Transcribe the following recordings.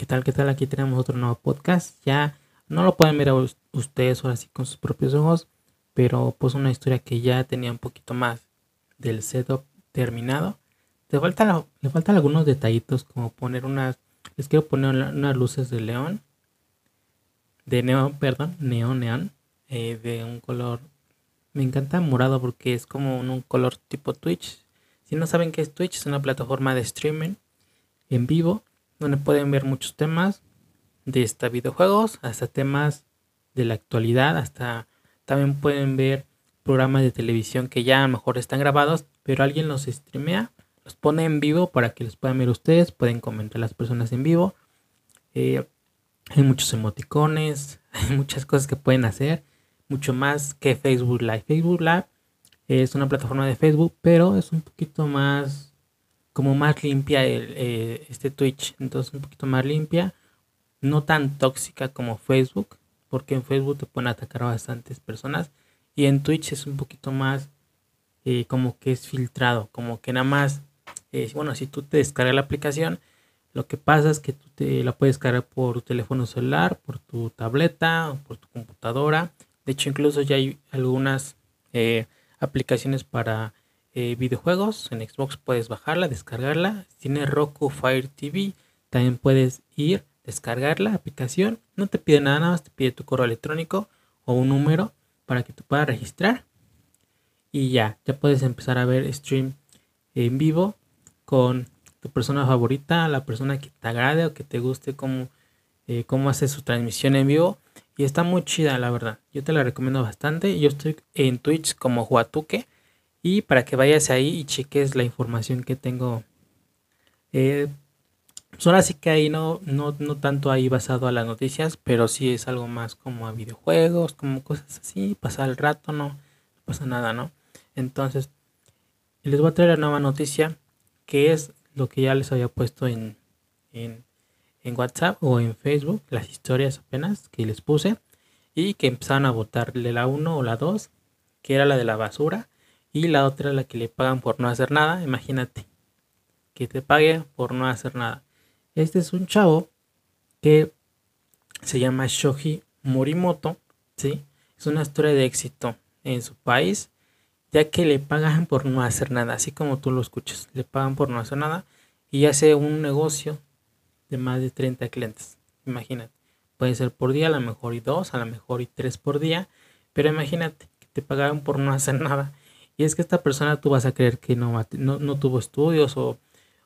¿Qué tal? ¿Qué tal? Aquí tenemos otro nuevo podcast. Ya no lo pueden ver a ustedes ahora sí con sus propios ojos, pero pues una historia que ya tenía un poquito más del setup terminado. Le faltan, le faltan algunos detallitos como poner unas, les quiero poner unas luces de león, de neón, perdón, neón, neón, eh, de un color, me encanta morado porque es como un color tipo Twitch. Si no saben qué es Twitch, es una plataforma de streaming en vivo donde pueden ver muchos temas de esta videojuegos, hasta temas de la actualidad, hasta también pueden ver programas de televisión que ya a lo mejor están grabados, pero alguien los streamea, los pone en vivo para que los puedan ver ustedes, pueden comentar las personas en vivo. Eh, hay muchos emoticones, hay muchas cosas que pueden hacer, mucho más que Facebook Live. Facebook Live es una plataforma de Facebook, pero es un poquito más como más limpia el, eh, este Twitch, entonces un poquito más limpia, no tan tóxica como Facebook, porque en Facebook te pueden atacar a bastantes personas y en Twitch es un poquito más eh, como que es filtrado, como que nada más, eh, bueno, si tú te descargas la aplicación, lo que pasa es que tú te la puedes descargar por tu teléfono celular, por tu tableta, por tu computadora. De hecho, incluso ya hay algunas aplicaciones para eh, videojuegos. En Xbox puedes bajarla, descargarla. tiene Roku Fire TV, también puedes ir, descargar la aplicación. No te pide nada, nada más te pide tu correo electrónico o un número para que tú puedas registrar. Y ya, ya puedes empezar a ver stream en vivo con tu persona favorita, la persona que te agrade o que te guste cómo, eh, cómo hace su transmisión en vivo. Y está muy chida, la verdad. Yo te la recomiendo bastante. Yo estoy en Twitch como Huatuque y para que vayas ahí y cheques la información que tengo. Eh, pues ahora sí que ahí no, no, no tanto ahí basado a las noticias, pero sí es algo más como a videojuegos, como cosas así, pasar el rato, no, pasa nada, ¿no? Entonces, les voy a traer la nueva noticia, que es lo que ya les había puesto en, en, en WhatsApp o en Facebook, las historias apenas que les puse, y que empezaron a votarle la 1 o la 2, que era la de la basura, y la otra la que le pagan por no hacer nada. Imagínate que te pague por no hacer nada. Este es un chavo que se llama Shoji Morimoto, ¿sí? Es una historia de éxito en su país, ya que le pagan por no hacer nada, así como tú lo escuchas, le pagan por no hacer nada y hace un negocio de más de 30 clientes. Imagínate, puede ser por día, a lo mejor y dos, a lo mejor y tres por día, pero imagínate que te pagaban por no hacer nada y es que esta persona tú vas a creer que no, no, tuvo estudios o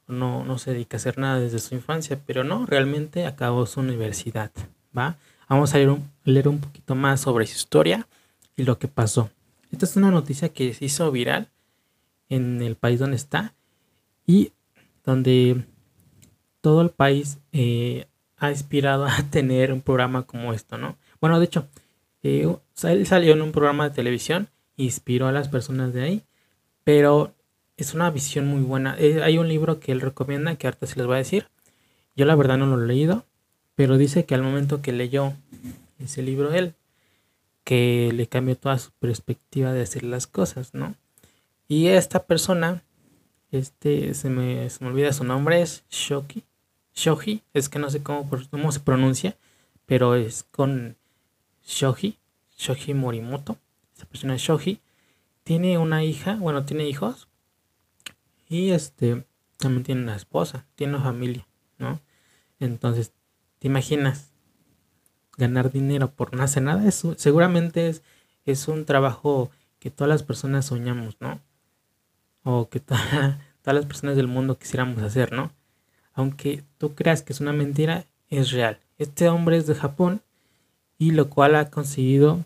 no, no se dedica a hacer nada desde su infancia, pero no, realmente acabó su universidad, ¿va? Vamos a leer un, leer un poquito más sobre su historia y lo que pasó. Esta es una noticia que se hizo viral en el país donde está y donde todo el país eh, ha inspirado a tener un programa como esto, ¿no? Bueno, de hecho, eh, él salió en un programa de televisión inspiró a las personas de ahí, pero es una visión muy buena. Eh, hay un libro que él recomienda que ahorita se les voy a decir. Yo la verdad no lo he leído, pero dice que al momento que leyó ese libro él, que le cambió toda su perspectiva de hacer las cosas, ¿no? Y esta persona, este, se me, se me olvida su nombre, es Shoki. Shoji, es que no sé cómo, cómo se pronuncia, pero es con Shoji, Shoji Morimoto esta persona Shoji, tiene una hija, bueno, tiene hijos y este también tiene una esposa, tiene una familia, ¿no? Entonces, ¿te imaginas ganar dinero por no hacer nada? Es, seguramente es, es un trabajo que todas las personas soñamos, ¿no? O que todas las personas del mundo quisiéramos hacer, ¿no? Aunque tú creas que es una mentira, es real. Este hombre es de Japón y lo cual ha conseguido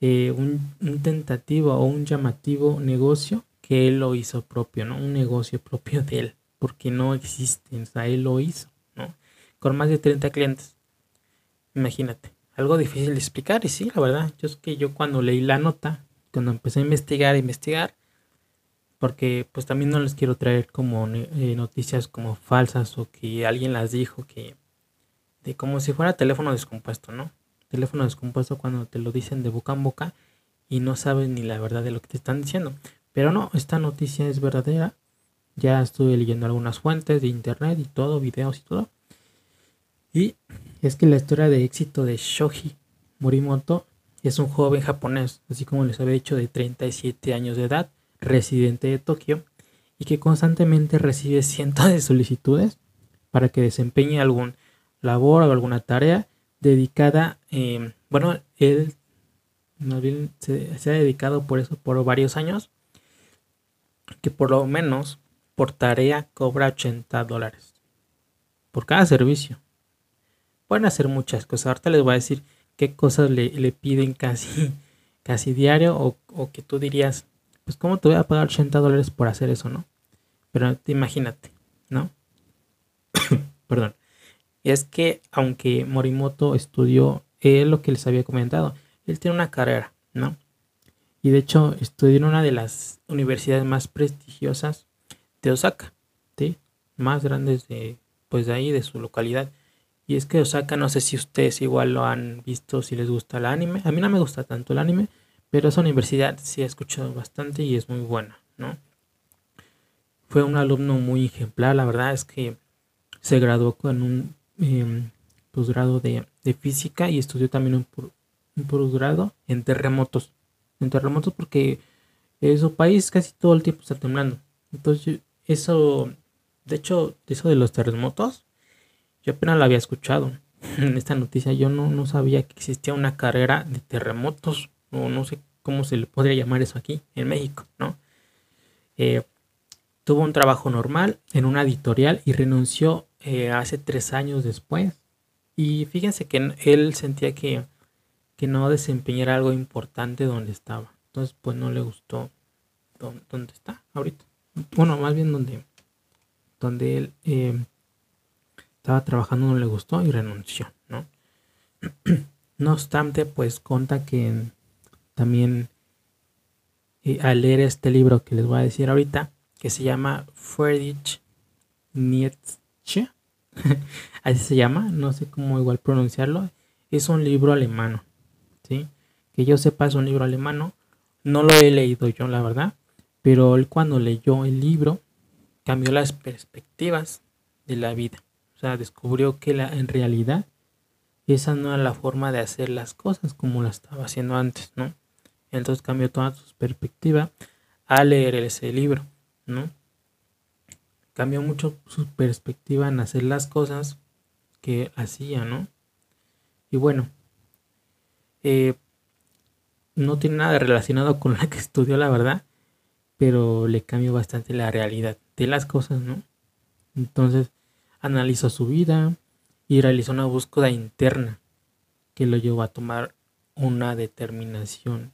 eh, un, tentativo o un llamativo negocio que él lo hizo propio, ¿no? Un negocio propio de él, porque no existe, o sea, él lo hizo, ¿no? Con más de 30 clientes. Imagínate, algo difícil de explicar y sí, la verdad, yo es que yo cuando leí la nota, cuando empecé a investigar, investigar, porque pues también no les quiero traer como eh, noticias como falsas o que alguien las dijo que de como si fuera teléfono descompuesto, ¿no? Teléfono descompuesto cuando te lo dicen de boca en boca y no sabes ni la verdad de lo que te están diciendo. Pero no, esta noticia es verdadera. Ya estuve leyendo algunas fuentes de internet y todo, videos y todo. Y es que la historia de éxito de Shoji Morimoto es un joven japonés, así como les había dicho, de 37 años de edad, residente de Tokio, y que constantemente recibe cientos de solicitudes para que desempeñe algún labor o alguna tarea dedicada, eh, bueno, él se, ha dedicado por eso por varios años, que por lo menos por tarea cobra 80 dólares por cada servicio. Pueden hacer muchas cosas. Ahorita les voy a decir qué cosas le, le piden casi, casi diario o, o, que tú dirías, pues cómo te voy a pagar 80 dólares por hacer eso, ¿no? Pero imagínate, ¿no? Perdón. Es que aunque Morimoto estudió él lo que les había comentado, él tiene una carrera, ¿no? Y de hecho estudió en una de las universidades más prestigiosas de Osaka, ¿sí? Más grandes de, pues de ahí, de su localidad. Y es que Osaka, no sé si ustedes igual lo han visto, si les gusta el anime. A mí no me gusta tanto el anime, pero esa universidad sí he escuchado bastante y es muy buena, ¿no? Fue un alumno muy ejemplar, la verdad es que se graduó con un em, posgrado de, física y estudió también un, un posgrado en terremotos. En terremotos porque en su país casi todo el tiempo está temblando. Entonces, eso, de hecho, eso de los terremotos, yo apenas lo había escuchado en esta noticia. Yo no, no sabía que existía una carrera de terremotos, o no sé cómo se le podría llamar eso aquí en México, ¿no? Eh, tuvo un trabajo normal en una editorial y renunció eh, hace tres años después. Y fíjense que él sentía que, que no desempeñara algo importante donde estaba. Entonces, pues no le gustó donde, está ahorita. Bueno, más bien donde, donde él eh, estaba trabajando no le gustó y renunció, ¿no? no obstante, pues conta que también eh, al leer este libro que les voy a decir ahorita, que se llama Friedrich Nietzsche, así se llama, no sé cómo igual pronunciarlo, es un libro alemano, ¿sí? Que yo sepa es un libro alemano, no lo he leído yo, la verdad, pero él cuando leyó el libro cambió las perspectivas de la vida. O sea, descubrió que en realidad esa no era la forma de hacer las cosas como la estaba haciendo antes, ¿no? Entonces cambió toda su perspectiva al leer ese libro, ¿no? Cambió mucho su perspectiva en hacer las cosas que hacía, ¿no? Y bueno, eh, no tiene nada relacionado con la que estudió, la verdad, pero le cambió bastante la realidad de las cosas, ¿no? Entonces, analizó su vida y realizó una búsqueda interna que lo llevó a tomar una determinación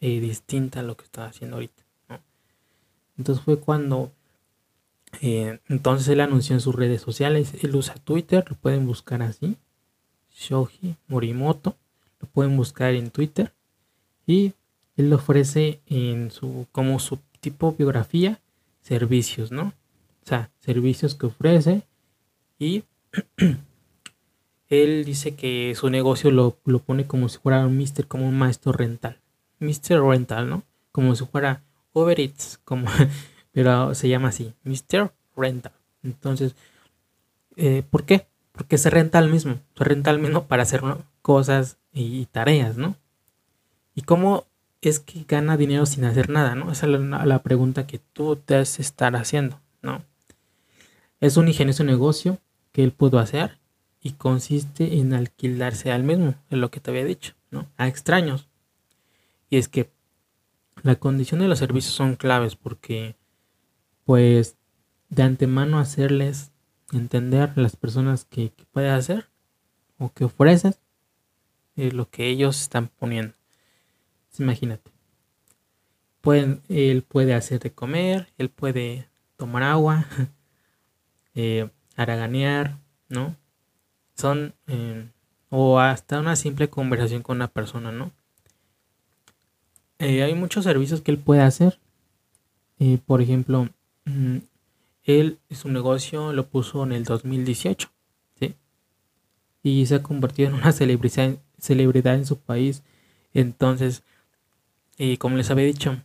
eh, distinta a lo que estaba haciendo ahorita. Entonces fue cuando eh, entonces él anunció en sus redes sociales, él usa Twitter, lo pueden buscar así, Shoji Morimoto, lo pueden buscar en Twitter y él ofrece en su como su tipo biografía servicios, ¿no? O sea, servicios que ofrece y él dice que su negocio lo, pone como si fuera un mister, como un maestro rental. Mister Rental, ¿no? Como si fuera Uber Eats, como, pero se llama así, Mister Rental. Entonces, eh, ¿por qué? Porque se renta al mismo, se renta al mismo para hacer cosas y, tareas, ¿no? ¿Y cómo es que gana dinero sin hacer nada, ¿no? Esa es la, la pregunta que tú te has estar haciendo, ¿no? Es un ingenioso negocio que él pudo hacer y consiste en alquilarse al mismo, es lo que te había dicho, ¿no? A extraños. Y es que la condición de los servicios son claves porque, pues, de antemano hacerles entender las personas que, puedes hacer o que ofreces es lo que ellos están poniendo. imagínate. Pueden, él puede hacer de comer, él puede tomar agua, eh, ¿no? Son, eh, o hasta una simple conversación con una persona, ¿no? Eh, hay muchos servicios que él puede hacer. Eh, por ejemplo, él su negocio lo puso en el 2018, ¿sí? Y se ha convertido en una celebridad, celebridad en su país. Entonces, como les había dicho,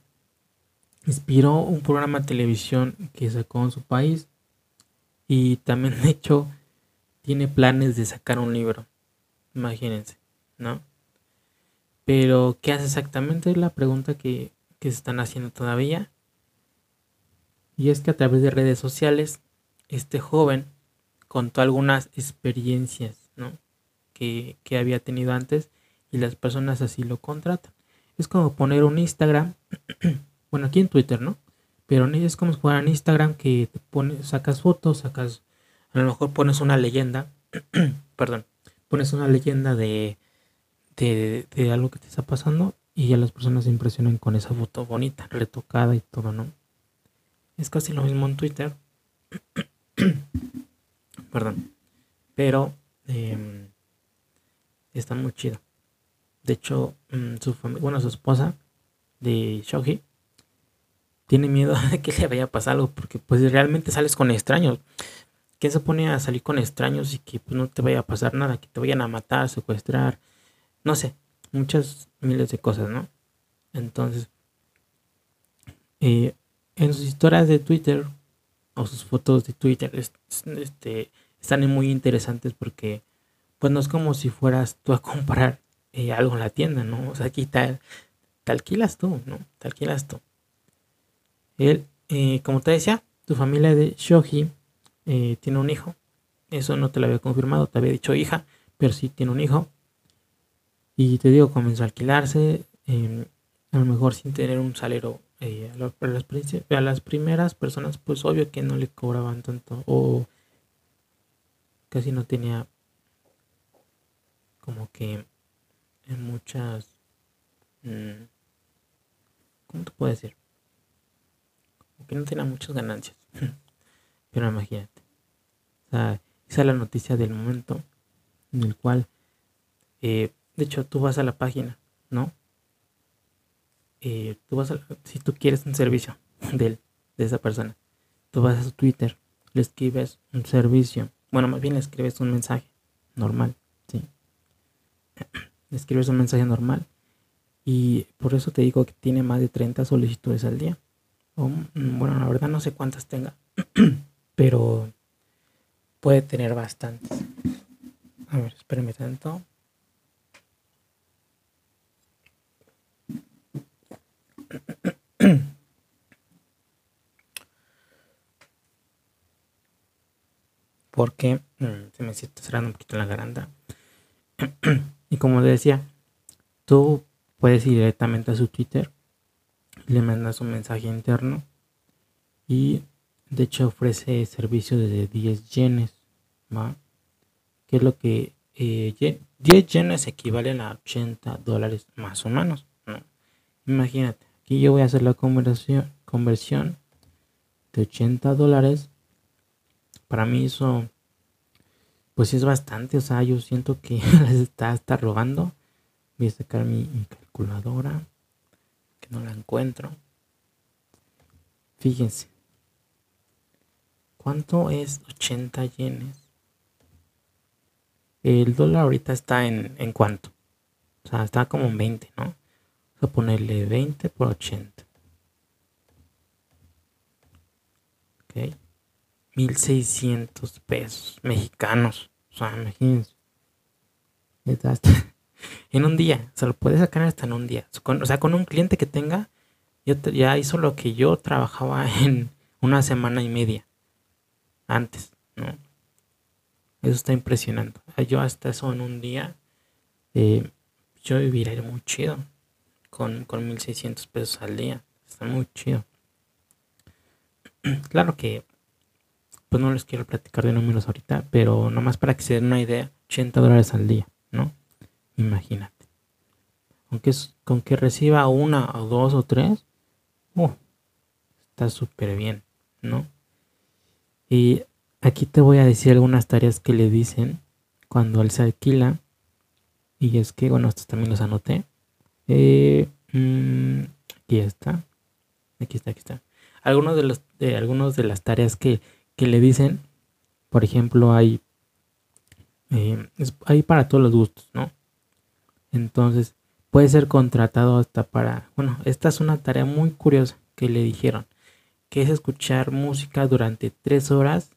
inspiró un programa de televisión que sacó en su país y también de hecho tiene planes de sacar un libro. Imagínense, ¿no? Pero, ¿qué hace exactamente? Es la pregunta que, que se están haciendo todavía. Y es que a través de redes sociales, este joven contó algunas experiencias ¿no? que, que había tenido antes y las personas así lo contratan. Es como poner un Instagram, bueno, aquí en Twitter, ¿no? Pero es como si fuera en Instagram que te pones, sacas fotos, sacas, a lo mejor pones una leyenda, perdón, pones una leyenda de, de, de algo que te está pasando y ya las personas se impresionan con esa foto bonita, retocada y todo, ¿no? Es casi lo mismo en Twitter. Perdón. Pero eh, está muy chido. De hecho, mm, su bueno, su esposa de Shoji tiene miedo de que le vaya a pasar algo porque pues realmente sales con extraños. ¿Quién se pone a salir con extraños y que pues, no te vaya a pasar nada? Que te vayan a matar, secuestrar, no sé, muchas miles de cosas, ¿no? Entonces, eh, en sus historias de Twitter o sus fotos de Twitter este, están muy interesantes porque pues no es como si fueras tú a comprar eh, algo en la tienda, ¿no? O sea, aquí te, te alquilas tú, ¿no? Te alquilas tú. Él, eh, como te decía, tu familia de Shoji eh, tiene un hijo. Eso no te lo había confirmado, te había dicho hija, pero sí tiene un hijo. Y te digo, comenzó a alquilarse, em, a lo mejor sin tener un salero eh, a, las, primeras personas, pues obvio que no le cobraban tanto o casi no tenía como que en muchas... Mm, ¿Cómo te puedo decir? Como que no tenía muchas ganancias. Pero imagínate. O sea, esa es la noticia del momento en el cual, eh, de hecho, tú vas a la página, ¿no? Eh, tú vas si tú quieres un servicio de, de esa persona, tú vas a su Twitter, le escribes un servicio, bueno, más bien le escribes un mensaje normal, ¿sí? Le escribes un mensaje normal y por eso te digo que tiene más de 30 solicitudes al día. Mm, bueno, la verdad no sé cuántas tenga, pero puede tener bastantes. A ver, espérenme tanto. Porque mm, se me está cerrando un poquito la garganta. y como decía, tú puedes ir directamente a su Twitter, le mandas un mensaje interno y de hecho ofrece servicio de 10 yenes, ¿va? Que es lo que 10 eh, yenes equivalen a 80 dólares más o menos, Imagínate, Aquí yo voy a hacer la conversión, conversión de 80 dólares. Para mí eso, pues es bastante. O sea, yo siento que les está, está robando. Voy a sacar mi, calculadora, que no la encuentro. Fíjense. ¿Cuánto es 80 yenes? El dólar ahorita está en, en cuánto? O sea, está como en 20, ¿no? A ponerle 20 por 80. Ok. 1600 pesos mexicanos. O sea, imagínense. En un día. Se lo puede sacar hasta en un día. o sea, con un cliente que tenga, ya hizo lo que yo trabajaba en una semana y media. Antes, ¿no? Eso está impresionante. Yo hasta eso en un día, eh, yo viviría muy chido con, con 1600 pesos al día. Está muy chido. claro que, pues no les quiero platicar de números ahorita, pero nomás para que se den una idea, 80 dólares al día, ¿no? Imagínate. Aunque es, con que reciba una o dos o tres, uh, está súper bien, ¿no? Y aquí te voy a decir algunas tareas que le dicen cuando él se alquila. Y es que, bueno, estos también los anoté. Eh, mm, aquí está. Aquí está, aquí está. Algunos de los de algunos de las tareas que, le dicen, por ejemplo, hay eh, hay para todos los gustos, ¿no? Entonces, puede ser contratado hasta para, bueno, esta es una tarea muy curiosa que le dijeron, que es escuchar música durante tres horas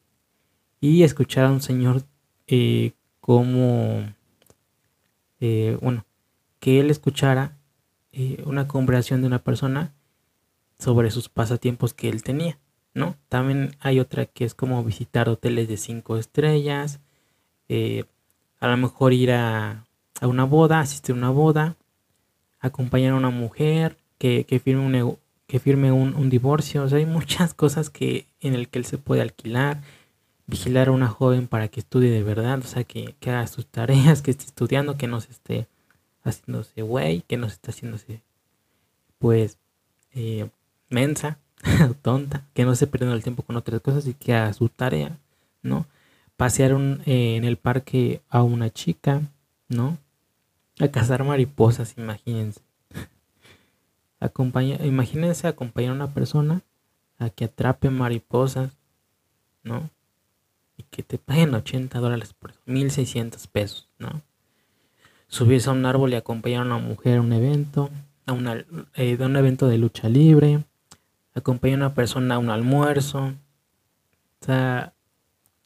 y escuchar a un señor eh, como, bueno, que él escuchara eh, una conversación de una persona sobre sus pasatiempos que él tenía, ¿no? También hay otra que es como visitar hoteles de cinco estrellas, a lo mejor ir a, a, una boda, asistir a una boda, acompañar a una mujer que, que firme un que firme un, un, divorcio, o sea, hay muchas cosas que en el que él se puede alquilar, vigilar a una joven para que estudie de verdad, o sea, que, que haga sus tareas, que esté estudiando, que no se esté haciéndose güey, que no se esté haciéndose, pues, eh, mensa, tonta, que no se perdiendo el tiempo con otras cosas y que haga su tarea, ¿no? Pasear un, eh, en el parque a una chica, ¿no? A cazar mariposas, imagínense. Acompaña, imagínense acompañar a una persona a que atrape mariposas, ¿no? Y que te paguen 80 dólares por eso, 1600 pesos, ¿no? Subirse a un árbol y acompañar a una mujer a un evento, a una, eh, un evento de lucha libre, acompañar a una persona a un almuerzo, o sea,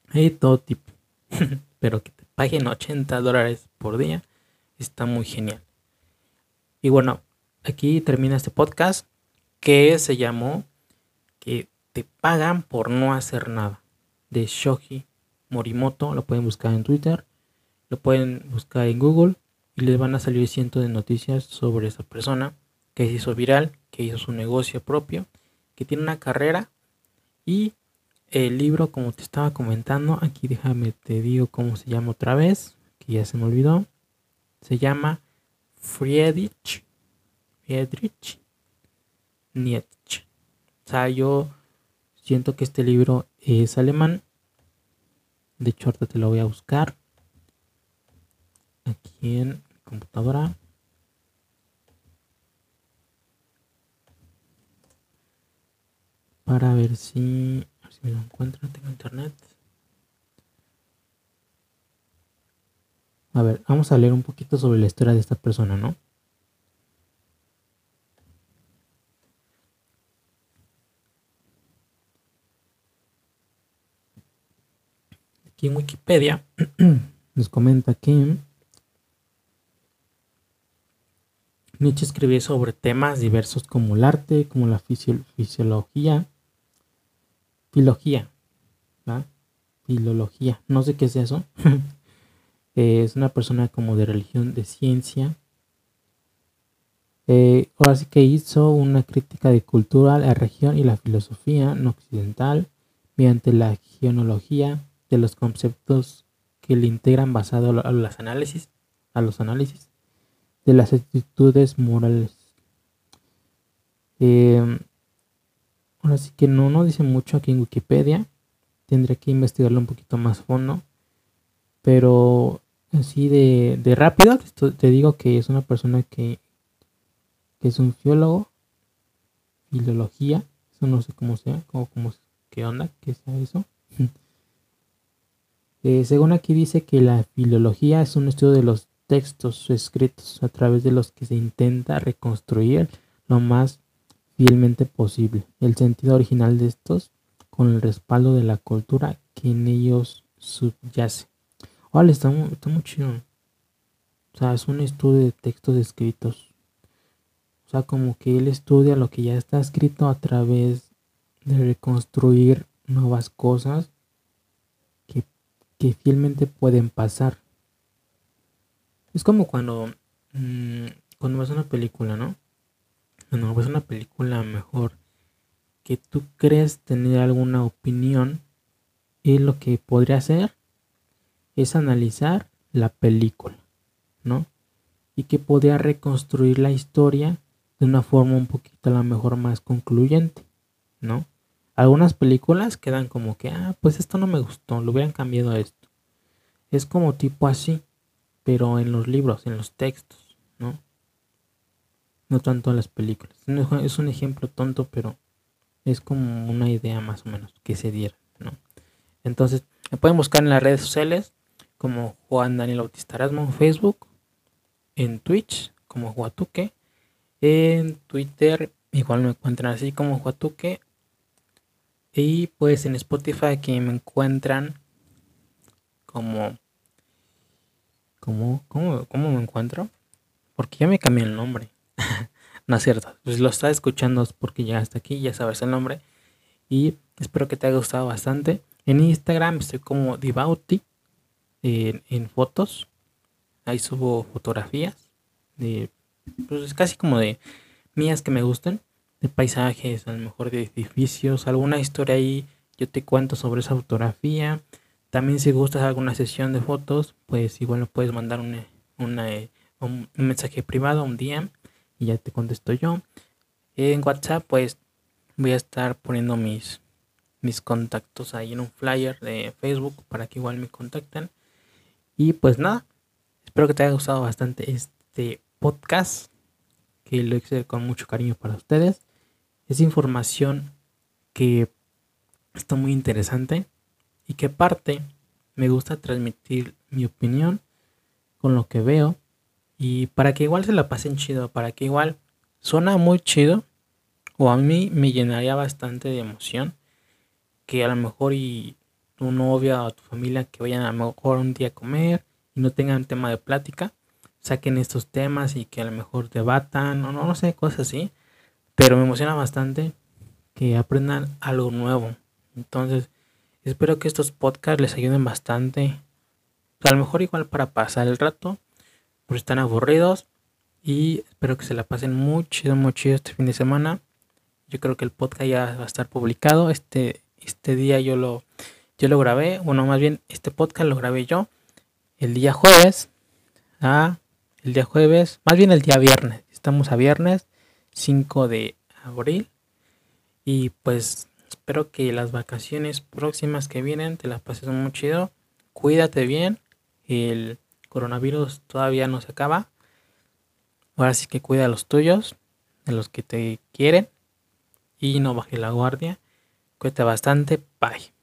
hay todo tipo, pero que te paguen 80 dólares por día está muy genial. Y bueno, aquí termina este podcast que se llamó que te pagan por no hacer nada de Shoji Morimoto. Lo pueden buscar en Twitter lo pueden buscar en Google y les van a salir cientos de noticias sobre esa persona que se hizo viral que hizo su negocio propio que tiene una carrera y el libro como te estaba comentando aquí déjame te digo cómo se llama otra vez que ya se me olvidó se llama Friedrich Friedrich Nietzsche. O sea, yo siento que este libro es alemán. De hecho, ahorita te lo voy a buscar. Aquí en computadora. Para ver si, si me lo encuentro. Tengo internet. A ver, vamos a leer un poquito sobre la historia de esta persona, ¿no? Aquí en Wikipedia nos comenta que Nietzsche escribió sobre temas diversos como el arte, como la fisiología, filología, filología, no sé qué es eso. es una persona como de religión, de ciencia. Eh, ahora sí que hizo una crítica de cultura, la región y la filosofía no occidental mediante la genealogía, de los conceptos que le integran basado a los análisis, a los análisis de las actitudes morales. Em, ahora sí que no, no dice mucho aquí en Wikipedia. Tendré que investigarlo un poquito más fondo. Pero así de, de rápido te digo que es una persona que, que es un filólogo. Filología. Eso no sé cómo sea. Cómo, cómo, ¿Qué onda? ¿Qué sea eso? Eh, según aquí dice que la filología es un estudio de los textos escritos a través de los que se intenta reconstruir lo más fielmente posible el sentido original de estos con el respaldo de la cultura que en ellos subyace. Vale, está, está muy chido. O sea, es un estudio de textos escritos. O sea, como que él estudia lo que ya está escrito a través de reconstruir nuevas cosas que fielmente pueden pasar. Es como cuando, mm, cuando ves una película, ¿no? Cuando ves una película mejor que tú crees tener alguna opinión y lo que podría hacer es analizar la película, ¿no? Y que podría reconstruir la historia de una forma un poquito a lo mejor más concluyente, ¿no? Algunas películas quedan como que, ah, pues esto no me gustó, lo hubieran cambiado a esto. Es como tipo así, pero en los libros, en los textos, ¿no? No tanto en las películas. Es un ejemplo tonto, pero es como una idea más o menos que se diera, ¿no? Entonces, me pueden buscar en las redes sociales como Juan Daniel Bautista Erasmo en Facebook, en Twitch como Juatuque, en Twitter igual me encuentran así como Juatuque y pues en Spotify que me encuentran como cómo, cómo, cómo me encuentro. Porque ya me cambié el nombre. no es cierto. Pues lo estás escuchando porque llegaste aquí, ya sabes el nombre. Y espero que te haya gustado bastante. En Instagram estoy como Divauti en, fotos. Ahí subo fotografías de pues casi como de mías que me gustan, de paisajes, a lo mejor de edificios, alguna historia ahí, yo te cuento sobre esa fotografía. También si gustas alguna sesión de fotos, pues igual me puedes mandar una, un, mensaje privado, un día, y ya te contesto yo. En WhatsApp, pues voy a estar poniendo mis, mis contactos ahí en un flyer de Facebook para que igual me contacten. Y pues nada, espero que te haya gustado bastante este podcast, que lo hice con mucho cariño para ustedes. Es información que está muy interesante y que parte me gusta transmitir mi opinión con lo que veo y para que igual se la pasen chido, para que igual suena muy chido o a mí me llenaría bastante de emoción que a lo mejor y tu novia o tu familia que vayan a lo mejor un día a comer y no tengan tema de plática saquen estos temas y que a lo mejor debatan o no, no sé, cosas así. Pero me emociona bastante que aprendan algo nuevo. Entonces, espero que estos podcasts les ayuden bastante. A lo mejor igual para pasar el rato, pues están aburridos. Y espero que se la pasen muy chido, muy chido este fin de semana. Yo creo que el podcast ya va a estar publicado. Este, este día yo lo, yo lo grabé. Bueno, más bien este podcast lo grabé yo el día jueves a el día jueves, más bien el día viernes. Estamos a viernes 5 de abril. Y pues espero que las vacaciones próximas que vienen te las pases muy chido. Cuídate bien. El coronavirus todavía no se acaba. Ahora sí que cuida a los tuyos, de los que te quieren. Y no bajes la guardia. Cuídate bastante. Bye.